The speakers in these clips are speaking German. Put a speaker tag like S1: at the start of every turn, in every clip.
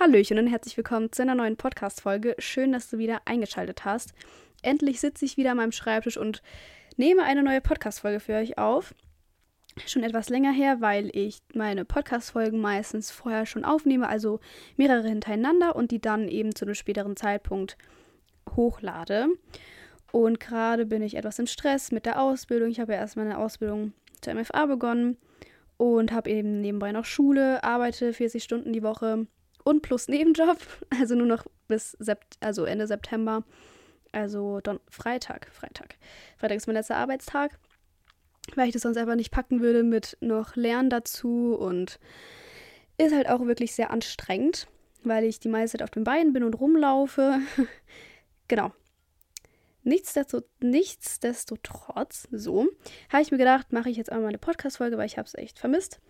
S1: Hallöchen und herzlich willkommen zu einer neuen Podcast-Folge. Schön, dass du wieder eingeschaltet hast. Endlich sitze ich wieder an meinem Schreibtisch und nehme eine neue Podcast-Folge für euch auf. Schon etwas länger her, weil ich meine Podcast-Folgen meistens vorher schon aufnehme, also mehrere hintereinander und die dann eben zu einem späteren Zeitpunkt hochlade. Und gerade bin ich etwas im Stress mit der Ausbildung. Ich habe ja erst meine Ausbildung zur MFA begonnen und habe eben nebenbei noch Schule, arbeite 40 Stunden die Woche und plus Nebenjob, also nur noch bis Sept also Ende September. Also Don Freitag, Freitag. Freitag ist mein letzter Arbeitstag, weil ich das sonst einfach nicht packen würde mit noch Lernen dazu und ist halt auch wirklich sehr anstrengend, weil ich die meiste Zeit auf den Beinen bin und rumlaufe. genau. Nichtsdestotrotz, so, habe ich mir gedacht, mache ich jetzt einmal eine Podcast-Folge, weil ich habe es echt vermisst.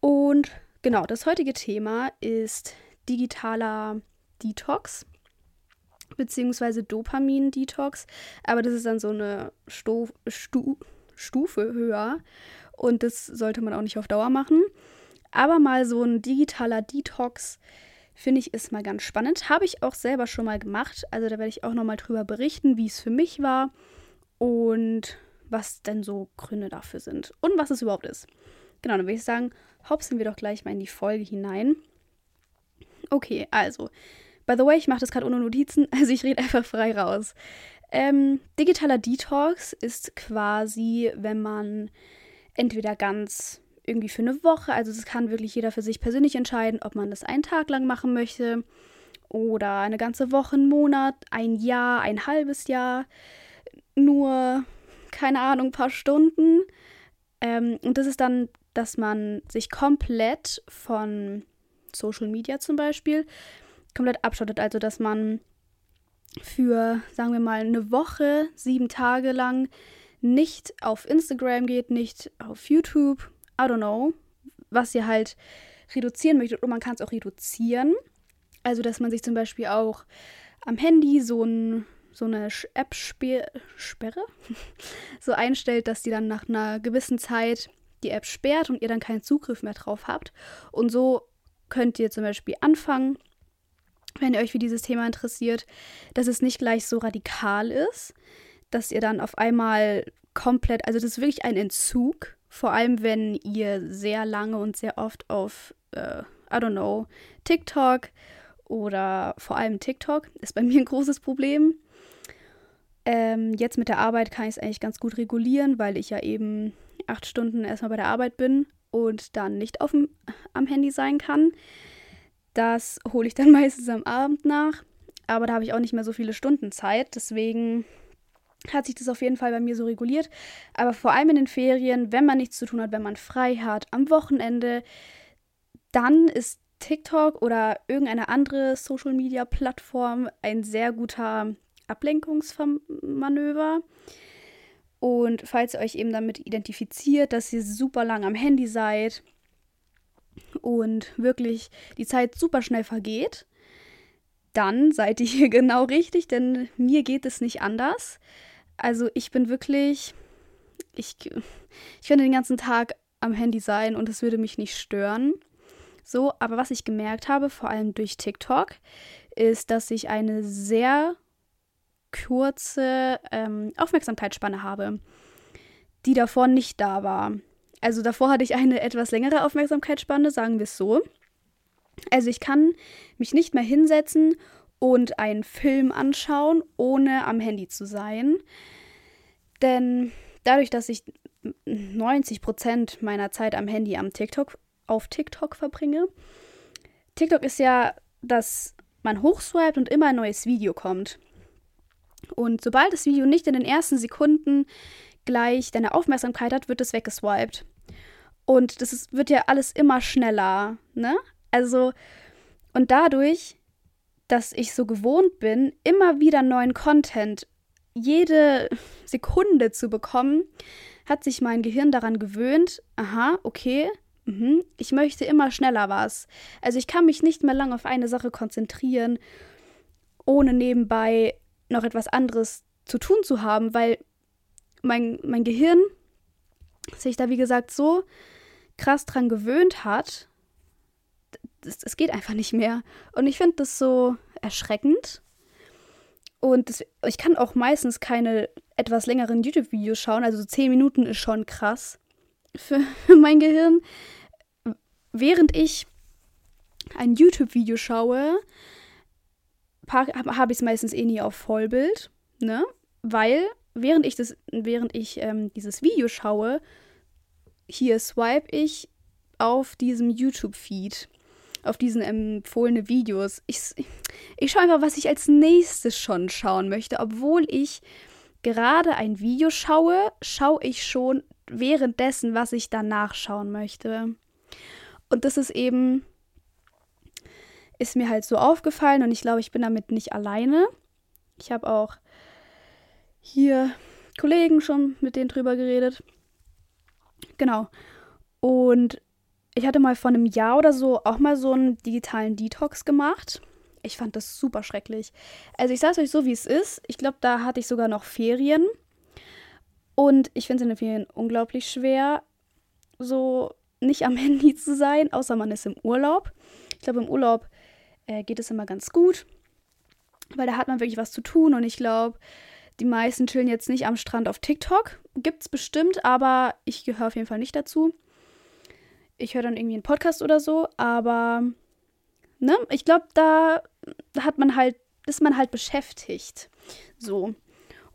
S1: Und Genau, das heutige Thema ist digitaler Detox beziehungsweise Dopamin-Detox, aber das ist dann so eine Sto Stu Stufe höher und das sollte man auch nicht auf Dauer machen. Aber mal so ein digitaler Detox finde ich ist mal ganz spannend. Habe ich auch selber schon mal gemacht, also da werde ich auch nochmal drüber berichten, wie es für mich war und was denn so Gründe dafür sind und was es überhaupt ist. Genau, dann würde ich sagen, hopsen wir doch gleich mal in die Folge hinein. Okay, also, by the way, ich mache das gerade ohne Notizen, also ich rede einfach frei raus. Ähm, digitaler Detox ist quasi, wenn man entweder ganz irgendwie für eine Woche, also das kann wirklich jeder für sich persönlich entscheiden, ob man das einen Tag lang machen möchte oder eine ganze Woche, einen Monat, ein Jahr, ein halbes Jahr, nur, keine Ahnung, ein paar Stunden. Ähm, und das ist dann dass man sich komplett von Social Media zum Beispiel komplett abschottet. Also, dass man für, sagen wir mal, eine Woche, sieben Tage lang nicht auf Instagram geht, nicht auf YouTube, I don't know, was ihr halt reduzieren möchtet. Und man kann es auch reduzieren. Also, dass man sich zum Beispiel auch am Handy so, ein, so eine App-Sperre so einstellt, dass die dann nach einer gewissen Zeit die App sperrt und ihr dann keinen Zugriff mehr drauf habt. Und so könnt ihr zum Beispiel anfangen, wenn ihr euch für dieses Thema interessiert, dass es nicht gleich so radikal ist, dass ihr dann auf einmal komplett, also das ist wirklich ein Entzug, vor allem wenn ihr sehr lange und sehr oft auf, äh, I don't know, TikTok oder vor allem TikTok ist bei mir ein großes Problem. Ähm, jetzt mit der Arbeit kann ich es eigentlich ganz gut regulieren, weil ich ja eben acht Stunden erstmal bei der Arbeit bin und dann nicht auf dem, am Handy sein kann. Das hole ich dann meistens am Abend nach, aber da habe ich auch nicht mehr so viele Stunden Zeit. Deswegen hat sich das auf jeden Fall bei mir so reguliert. Aber vor allem in den Ferien, wenn man nichts zu tun hat, wenn man frei hat, am Wochenende, dann ist TikTok oder irgendeine andere Social-Media-Plattform ein sehr guter Ablenkungsmanöver. Und falls ihr euch eben damit identifiziert, dass ihr super lang am Handy seid und wirklich die Zeit super schnell vergeht, dann seid ihr hier genau richtig, denn mir geht es nicht anders. Also ich bin wirklich, ich, ich könnte den ganzen Tag am Handy sein und es würde mich nicht stören. So, aber was ich gemerkt habe, vor allem durch TikTok, ist, dass ich eine sehr kurze ähm, Aufmerksamkeitsspanne habe, die davor nicht da war. Also davor hatte ich eine etwas längere Aufmerksamkeitsspanne, sagen wir es so. Also ich kann mich nicht mehr hinsetzen und einen Film anschauen, ohne am Handy zu sein. Denn dadurch, dass ich 90 Prozent meiner Zeit am Handy am TikTok auf TikTok verbringe, TikTok ist ja, dass man hochswiped und immer ein neues Video kommt. Und sobald das Video nicht in den ersten Sekunden gleich deine Aufmerksamkeit hat, wird es weggeswiped. Und das ist, wird ja alles immer schneller, ne? Also, und dadurch, dass ich so gewohnt bin, immer wieder neuen Content jede Sekunde zu bekommen, hat sich mein Gehirn daran gewöhnt, aha, okay, mh, ich möchte immer schneller was. Also ich kann mich nicht mehr lange auf eine Sache konzentrieren, ohne nebenbei noch etwas anderes zu tun zu haben, weil mein, mein Gehirn sich da, wie gesagt, so krass dran gewöhnt hat, es, geht einfach nicht mehr. Und ich finde das so erschreckend. Und das, ich kann auch meistens keine etwas längeren YouTube-Videos schauen. Also zehn Minuten ist schon krass für mein Gehirn. Während ich ein YouTube-Video schaue, habe ich es meistens eh nie auf Vollbild, ne? Weil während ich das, während ich ähm, dieses Video schaue, hier swipe ich auf diesem YouTube-Feed, auf diesen empfohlenen Videos. Ich, ich schaue einfach, was ich als nächstes schon schauen möchte. Obwohl ich gerade ein Video schaue, schaue ich schon währenddessen, was ich danach schauen möchte. Und das ist eben, ist mir halt so aufgefallen und ich glaube, ich bin damit nicht alleine. Ich habe auch hier Kollegen schon mit denen drüber geredet. Genau. Und ich hatte mal vor einem Jahr oder so auch mal so einen digitalen Detox gemacht. Ich fand das super schrecklich. Also ich sage euch so, wie es ist. Ich glaube, da hatte ich sogar noch Ferien. Und ich finde es in den Ferien unglaublich schwer, so nicht am Handy zu sein, außer man ist im Urlaub. Ich glaube, im Urlaub äh, geht es immer ganz gut, weil da hat man wirklich was zu tun. Und ich glaube, die meisten chillen jetzt nicht am Strand auf TikTok. Gibt's bestimmt, aber ich gehöre auf jeden Fall nicht dazu. Ich höre dann irgendwie einen Podcast oder so, aber ne, ich glaube, da hat man halt, ist man halt beschäftigt. So.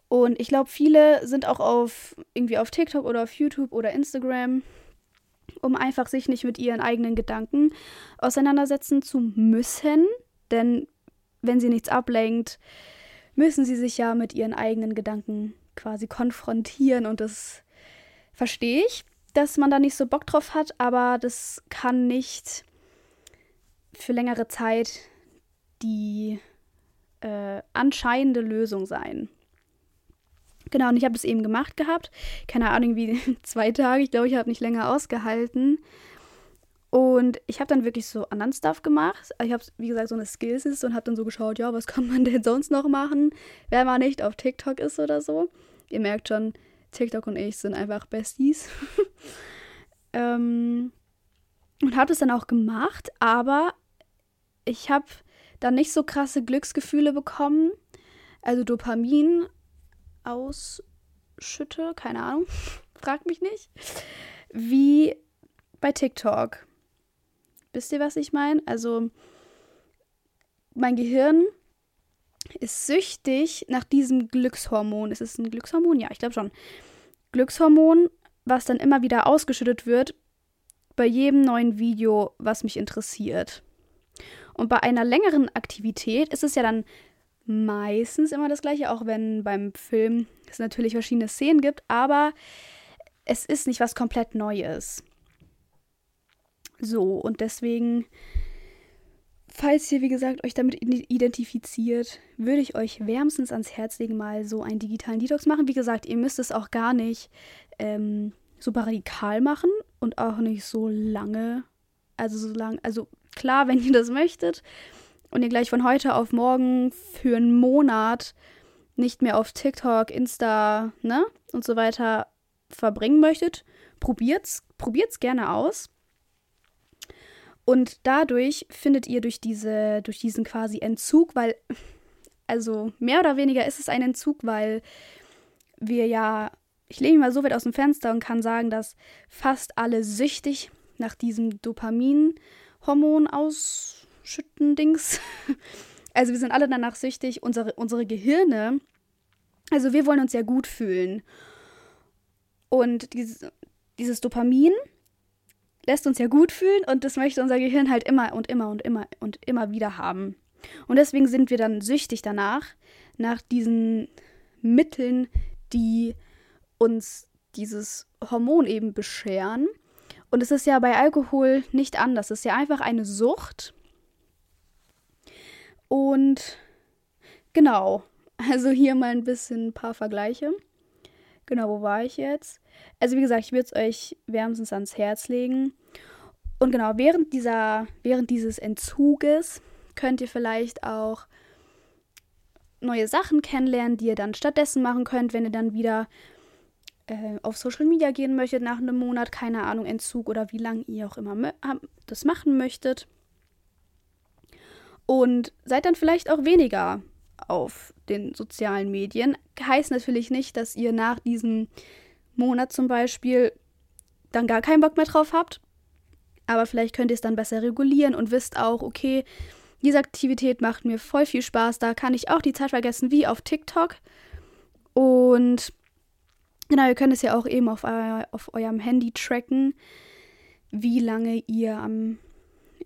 S1: Und ich glaube, viele sind auch auf irgendwie auf TikTok oder auf YouTube oder Instagram, um einfach sich nicht mit ihren eigenen Gedanken auseinandersetzen zu müssen. Denn wenn sie nichts ablenkt, müssen sie sich ja mit ihren eigenen Gedanken quasi konfrontieren und das verstehe ich, dass man da nicht so Bock drauf hat, aber das kann nicht für längere Zeit die äh, anscheinende Lösung sein. Genau, und ich habe das eben gemacht gehabt. Keine Ahnung, wie zwei Tage. Ich glaube, ich habe nicht länger ausgehalten. Und ich habe dann wirklich so anderen Stuff gemacht. Ich habe, wie gesagt, so eine Skills und habe dann so geschaut, ja, was kann man denn sonst noch machen, wenn man nicht auf TikTok ist oder so. Ihr merkt schon, TikTok und ich sind einfach Besties. ähm, und habe das dann auch gemacht, aber ich habe dann nicht so krasse Glücksgefühle bekommen. Also Dopamin ausschütte, keine Ahnung, fragt mich nicht. Wie bei TikTok. Wisst ihr, was ich meine? Also, mein Gehirn ist süchtig nach diesem Glückshormon. Ist es ein Glückshormon? Ja, ich glaube schon. Glückshormon, was dann immer wieder ausgeschüttet wird bei jedem neuen Video, was mich interessiert. Und bei einer längeren Aktivität ist es ja dann meistens immer das gleiche, auch wenn beim Film es natürlich verschiedene Szenen gibt, aber es ist nicht was komplett Neues. So, und deswegen, falls ihr, wie gesagt, euch damit identifiziert, würde ich euch wärmstens ans Herz legen, mal so einen digitalen Detox machen. Wie gesagt, ihr müsst es auch gar nicht ähm, super radikal machen und auch nicht so lange. Also so lange, also klar, wenn ihr das möchtet und ihr gleich von heute auf morgen für einen Monat nicht mehr auf TikTok, Insta, ne, und so weiter verbringen möchtet, probiert's, probiert's gerne aus. Und dadurch findet ihr durch, diese, durch diesen quasi Entzug, weil, also mehr oder weniger ist es ein Entzug, weil wir ja, ich lehne mich mal so weit aus dem Fenster und kann sagen, dass fast alle süchtig nach diesem Dopamin-Hormon ausschütten Dings. Also wir sind alle danach süchtig, unsere, unsere Gehirne, also wir wollen uns ja gut fühlen. Und dieses, dieses Dopamin lässt uns ja gut fühlen und das möchte unser Gehirn halt immer und immer und immer und immer wieder haben. Und deswegen sind wir dann süchtig danach, nach diesen Mitteln, die uns dieses Hormon eben bescheren. Und es ist ja bei Alkohol nicht anders. Es ist ja einfach eine Sucht. Und genau, also hier mal ein bisschen ein paar Vergleiche. Genau, wo war ich jetzt? Also wie gesagt, ich würde es euch wärmstens ans Herz legen. Und genau, während, dieser, während dieses Entzuges könnt ihr vielleicht auch neue Sachen kennenlernen, die ihr dann stattdessen machen könnt, wenn ihr dann wieder äh, auf Social Media gehen möchtet nach einem Monat, keine Ahnung, Entzug oder wie lange ihr auch immer das machen möchtet. Und seid dann vielleicht auch weniger auf den sozialen Medien. Heißt natürlich nicht, dass ihr nach diesem Monat zum Beispiel dann gar keinen Bock mehr drauf habt. Aber vielleicht könnt ihr es dann besser regulieren und wisst auch, okay, diese Aktivität macht mir voll viel Spaß. Da kann ich auch die Zeit vergessen, wie auf TikTok. Und genau, ihr könnt es ja auch eben auf, euer, auf eurem Handy tracken, wie lange ihr am,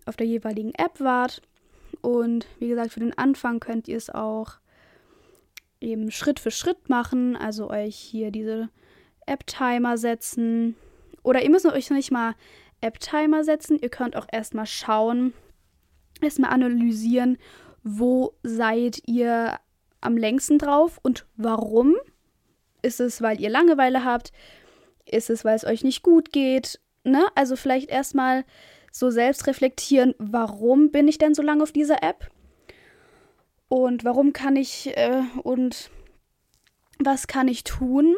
S1: auf der jeweiligen App wart. Und wie gesagt, für den Anfang könnt ihr es auch eben Schritt für Schritt machen. Also euch hier diese App-Timer setzen. Oder ihr müsst euch nicht mal App-Timer setzen. Ihr könnt auch erstmal schauen, erstmal analysieren, wo seid ihr am längsten drauf und warum. Ist es, weil ihr Langeweile habt? Ist es, weil es euch nicht gut geht? Ne? Also vielleicht erstmal so selbst reflektieren, warum bin ich denn so lange auf dieser App? Und warum kann ich äh, und was kann ich tun,